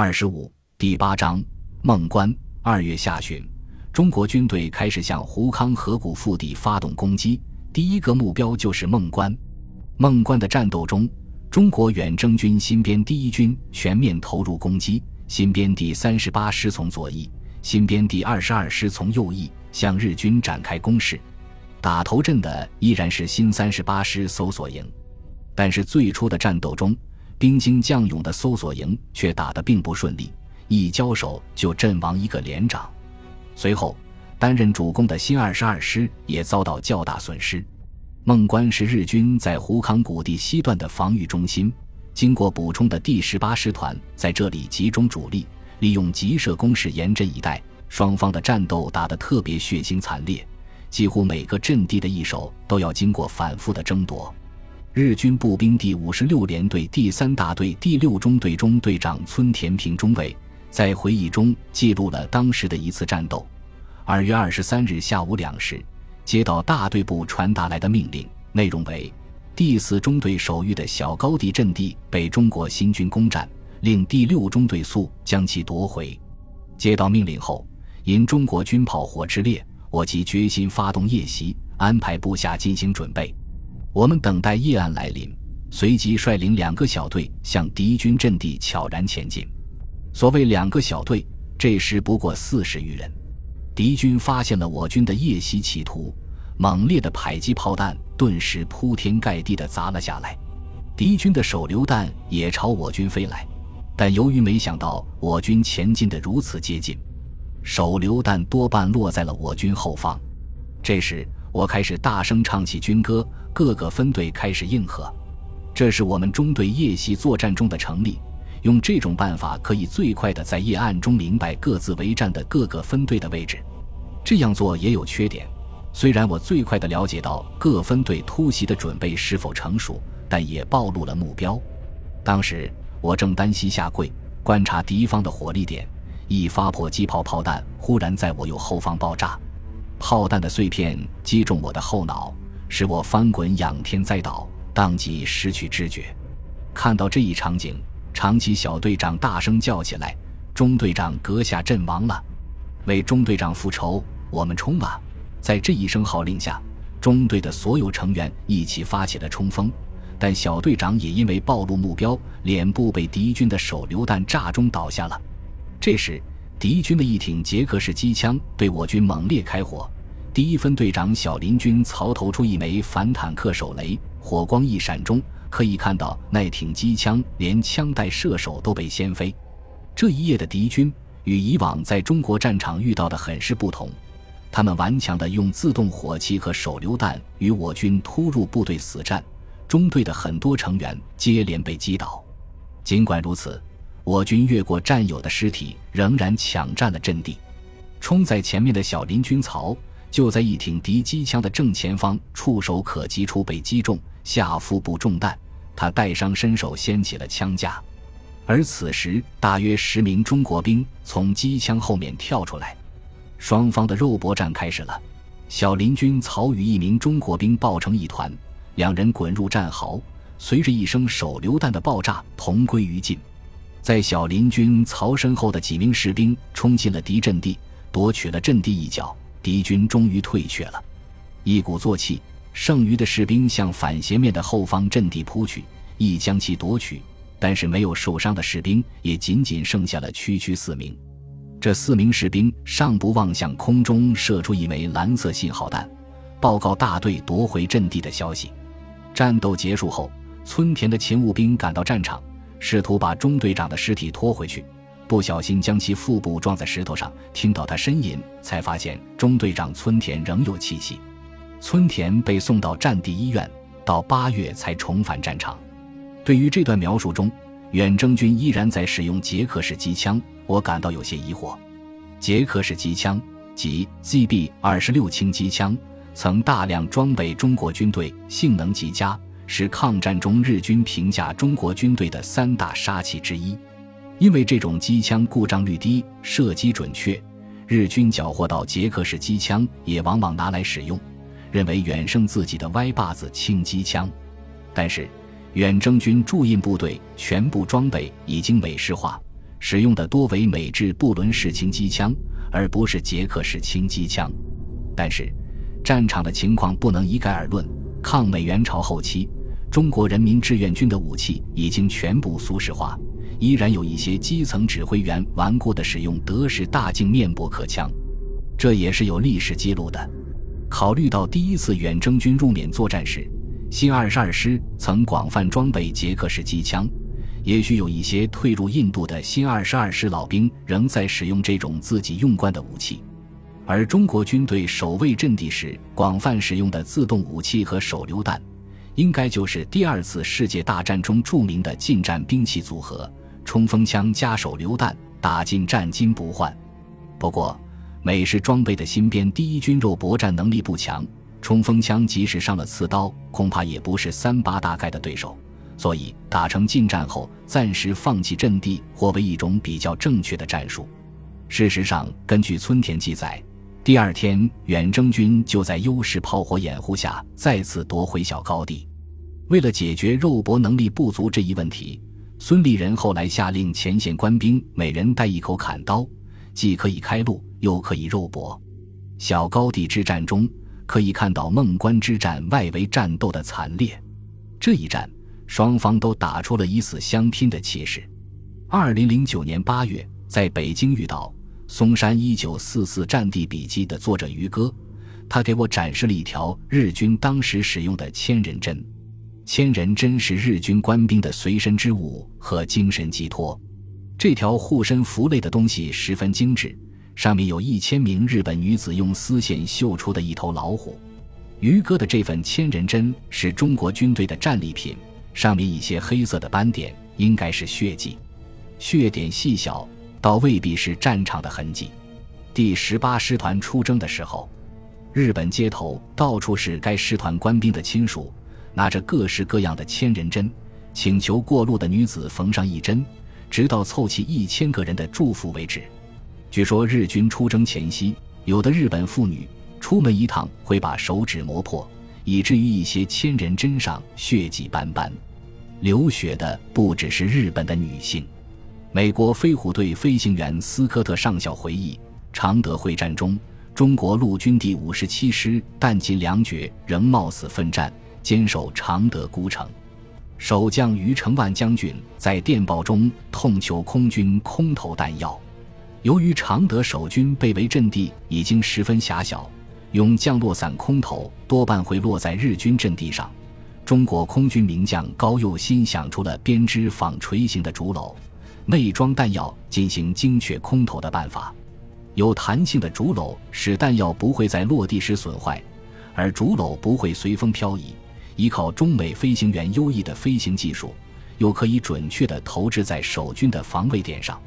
二十五第八章孟关。二月下旬，中国军队开始向胡康河谷腹地发动攻击，第一个目标就是孟关。孟关的战斗中，中国远征军新编第一军全面投入攻击，新编第三十八师从左翼，新编第二十二师从右翼向日军展开攻势。打头阵的依然是新三十八师搜索营，但是最初的战斗中。兵精将勇的搜索营却打得并不顺利，一交手就阵亡一个连长。随后，担任主攻的新二十二师也遭到较大损失。孟关是日军在胡康谷地西段的防御中心，经过补充的第十八师团在这里集中主力，利用急射攻势严阵以待。双方的战斗打得特别血腥惨烈，几乎每个阵地的一手都要经过反复的争夺。日军步兵第五十六联队第三大队第六中队中队长村田平中尉在回忆中记录了当时的一次战斗。二月二十三日下午两时，接到大队部传达来的命令，内容为：第四中队守御的小高地阵地被中国新军攻占，令第六中队速将其夺回。接到命令后，因中国军炮火之烈，我即决心发动夜袭，安排部下进行准备。我们等待夜暗来临，随即率领两个小队向敌军阵地悄然前进。所谓两个小队，这时不过四十余人。敌军发现了我军的夜袭企图，猛烈的迫击炮弹顿时铺天盖地的砸了下来。敌军的手榴弹也朝我军飞来，但由于没想到我军前进的如此接近，手榴弹多半落在了我军后方。这时，我开始大声唱起军歌。各个分队开始应和，这是我们中队夜袭作战中的成立。用这种办法，可以最快的在夜暗中明白各自为战的各个分队的位置。这样做也有缺点，虽然我最快的了解到各分队突袭的准备是否成熟，但也暴露了目标。当时我正单膝下跪观察敌方的火力点，一发迫击炮炮弹忽然在我右后方爆炸，炮弹的碎片击中我的后脑。使我翻滚仰天栽倒，当即失去知觉。看到这一场景，长崎小队长大声叫起来：“中队长阁下阵亡了！为中队长复仇，我们冲啊！”在这一声号令下，中队的所有成员一起发起了冲锋。但小队长也因为暴露目标，脸部被敌军的手榴弹炸中倒下了。这时，敌军的一挺捷克式机枪对我军猛烈开火。第一分队长小林军曹投出一枚反坦克手雷，火光一闪中，可以看到那挺机枪连枪带射手都被掀飞。这一夜的敌军与以往在中国战场遇到的很是不同，他们顽强地用自动火器和手榴弹与我军突入部队死战，中队的很多成员接连被击倒。尽管如此，我军越过战友的尸体，仍然抢占了阵地。冲在前面的小林军曹。就在一挺敌机枪的正前方，触手可及处被击中下腹部中弹，他带伤伸手掀起了枪架，而此时大约十名中国兵从机枪后面跳出来，双方的肉搏战开始了。小林军曹与一名中国兵抱成一团，两人滚入战壕，随着一声手榴弹的爆炸同归于尽。在小林军曹身后的几名士兵冲进了敌阵地，夺取了阵地一角。敌军终于退却了，一鼓作气，剩余的士兵向反斜面的后方阵地扑去，亦将其夺取。但是没有受伤的士兵也仅仅剩下了区区四名。这四名士兵尚不忘向空中射出一枚蓝色信号弹，报告大队夺回阵地的消息。战斗结束后，村田的勤务兵赶到战场，试图把中队长的尸体拖回去。不小心将其腹部撞在石头上，听到他呻吟，才发现中队长村田仍有气息。村田被送到战地医院，到八月才重返战场。对于这段描述中，远征军依然在使用捷克式机枪，我感到有些疑惑。捷克式机枪即 ZB 二十六轻机枪，曾大量装备中国军队，性能极佳，是抗战中日军评价中国军队的三大杀器之一。因为这种机枪故障率低、射击准确，日军缴获到捷克式机枪也往往拿来使用，认为远胜自己的歪把子轻机枪。但是，远征军驻印部队全部装备已经美式化，使用的多为美制布伦式轻机枪，而不是捷克式轻机枪。但是，战场的情况不能一概而论。抗美援朝后期，中国人民志愿军的武器已经全部苏式化，依然有一些基层指挥员顽固地使用德式大镜面驳壳枪，这也是有历史记录的。考虑到第一次远征军入缅作战时，新二十二师曾广泛装备捷克式机枪。也许有一些退入印度的新二十二师老兵仍在使用这种自己用惯的武器，而中国军队守卫阵地时广泛使用的自动武器和手榴弹，应该就是第二次世界大战中著名的近战兵器组合——冲锋枪加手榴弹，打进战金不换。不过，美式装备的新编第一军肉搏战能力不强，冲锋枪即使上了刺刀，恐怕也不是三八大盖的对手。所以，打成近战后，暂时放弃阵地，或为一种比较正确的战术。事实上，根据村田记载，第二天远征军就在优势炮火掩护下再次夺回小高地。为了解决肉搏能力不足这一问题，孙立人后来下令前线官兵每人带一口砍刀，既可以开路，又可以肉搏。小高地之战中，可以看到孟关之战外围战斗的惨烈。这一战。双方都打出了以死相拼的气势。二零零九年八月，在北京遇到松山一九四四战地笔记的作者于哥，他给我展示了一条日军当时使用的千人针。千人针是日军官兵的随身之物和精神寄托。这条护身符类的东西十分精致，上面有一千名日本女子用丝线绣出的一头老虎。于哥的这份千人针是中国军队的战利品。上面一些黑色的斑点，应该是血迹，血点细小，倒未必是战场的痕迹。第十八师团出征的时候，日本街头到处是该师团官兵的亲属，拿着各式各样的千人针，请求过路的女子缝上一针，直到凑齐一千个人的祝福为止。据说日军出征前夕，有的日本妇女出门一趟会把手指磨破，以至于一些千人针上血迹斑斑。流血的不只是日本的女性。美国飞虎队飞行员斯科特上校回忆，常德会战中，中国陆军第五十七师弹尽粮绝，仍冒死奋战，坚守常德孤城。守将余承万将军在电报中痛求空军空投弹药。由于常德守军被围阵地已经十分狭小，用降落伞空投多半会落在日军阵地上。中国空军名将高佑新想出了编织纺锤形的竹篓，内装弹药进行精确空投的办法。有弹性的竹篓使弹药不会在落地时损坏，而竹篓不会随风漂移。依靠中美飞行员优异的飞行技术，又可以准确地投掷在守军的防卫点上。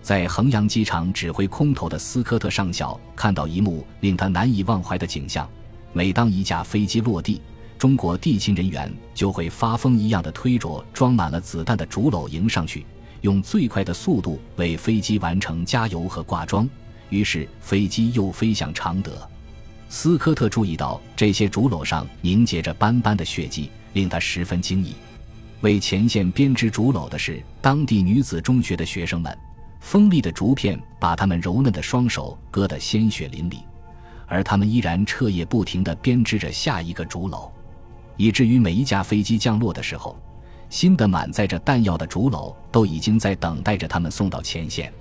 在衡阳机场指挥空投的斯科特上校看到一幕令他难以忘怀的景象：每当一架飞机落地，中国地勤人员就会发疯一样的推着装满了子弹的竹篓迎上去，用最快的速度为飞机完成加油和挂装。于是飞机又飞向常德。斯科特注意到这些竹篓上凝结着斑斑的血迹，令他十分惊异。为前线编织竹篓的是当地女子中学的学生们，锋利的竹片把他们柔嫩的双手割得鲜血淋漓，而他们依然彻夜不停地编织着下一个竹篓。以至于每一架飞机降落的时候，新的满载着弹药的竹篓都已经在等待着他们送到前线。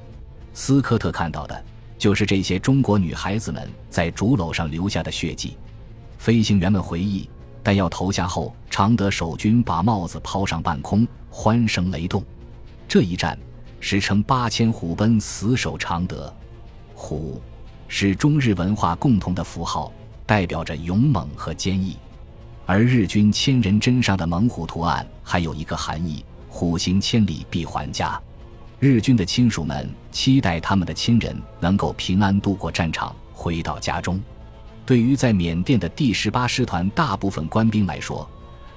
斯科特看到的就是这些中国女孩子们在竹篓上留下的血迹。飞行员们回忆，弹药投下后，常德守军把帽子抛上半空，欢声雷动。这一战，史称八千虎奔，死守常德。虎，是中日文化共同的符号，代表着勇猛和坚毅。而日军千人针上的猛虎图案还有一个含义：虎行千里必还家。日军的亲属们期待他们的亲人能够平安度过战场，回到家中。对于在缅甸的第十八师团大部分官兵来说，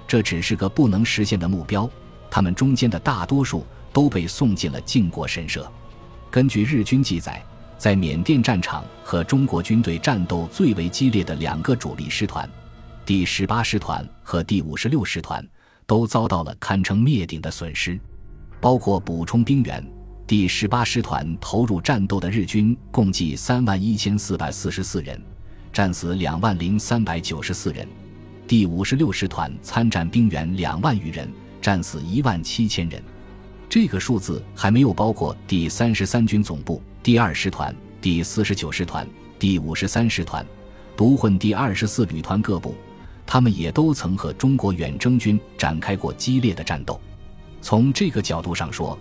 这只是个不能实现的目标。他们中间的大多数都被送进了靖国神社。根据日军记载，在缅甸战场和中国军队战斗最为激烈的两个主力师团。第十八师团和第五十六师团都遭到了堪称灭顶的损失，包括补充兵员、第十八师团投入战斗的日军共计三万一千四百四十四人，战死两万零三百九十四人；第五十六师团参战兵员两万余人，战死一万七千人。这个数字还没有包括第三十三军总部、第二师团、第四十九师团、第五十三师团、独混第二十四旅团各部，他们也都曾和中国远征军展开过激烈的战斗。从这个角度上说，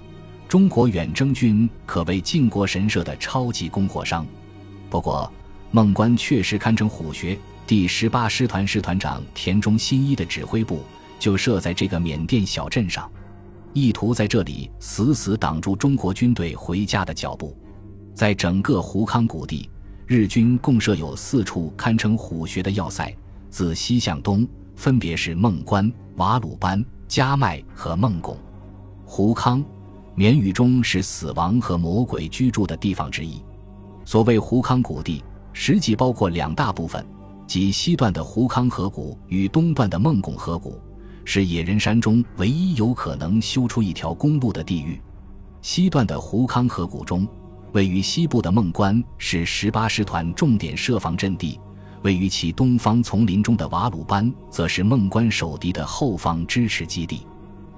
中国远征军可谓靖国神社的超级供货商，不过孟关确实堪称虎穴。第十八师团师团长田中新一的指挥部就设在这个缅甸小镇上，意图在这里死死挡住中国军队回家的脚步。在整个胡康谷地，日军共设有四处堪称虎穴的要塞，自西向东分别是孟关、瓦鲁班、加麦和孟拱。胡康。缅语中是死亡和魔鬼居住的地方之一。所谓胡康谷地，实际包括两大部分，即西段的胡康河谷与东段的孟拱河谷，是野人山中唯一有可能修出一条公路的地域。西段的胡康河谷中，位于西部的孟关是十八师团重点设防阵地；位于其东方丛林中的瓦鲁班，则是孟关守敌的后方支持基地。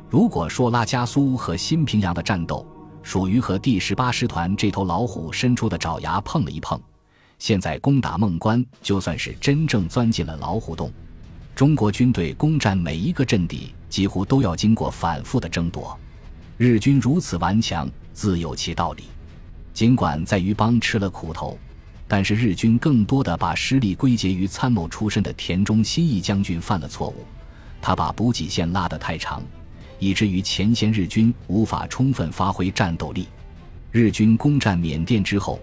如果说拉加苏和新平阳的战斗属于和第十八师团这头老虎伸出的爪牙碰了一碰，现在攻打孟关就算是真正钻进了老虎洞。中国军队攻占每一个阵地，几乎都要经过反复的争夺。日军如此顽强，自有其道理。尽管在余邦吃了苦头，但是日军更多的把失利归结于参谋出身的田中新义将军犯了错误，他把补给线拉得太长。以至于前线日军无法充分发挥战斗力。日军攻占缅甸之后，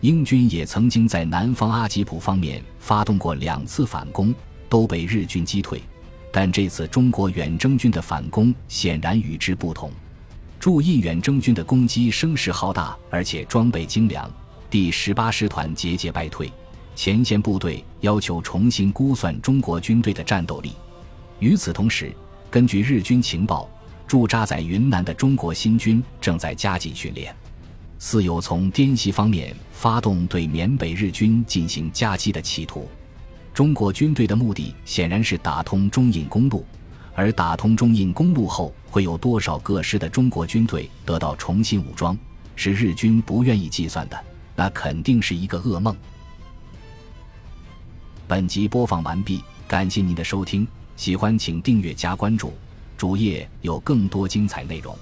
英军也曾经在南方阿吉普方面发动过两次反攻，都被日军击退。但这次中国远征军的反攻显然与之不同。驻印远征军的攻击声势浩大，而且装备精良。第十八师团节节败退，前线部队要求重新估算中国军队的战斗力。与此同时，根据日军情报。驻扎在云南的中国新军正在加紧训练，似有从滇西方面发动对缅北日军进行夹击的企图。中国军队的目的显然是打通中印公路，而打通中印公路后会有多少个师的中国军队得到重新武装，是日军不愿意计算的，那肯定是一个噩梦。本集播放完毕，感谢您的收听，喜欢请订阅加关注。主页有更多精彩内容。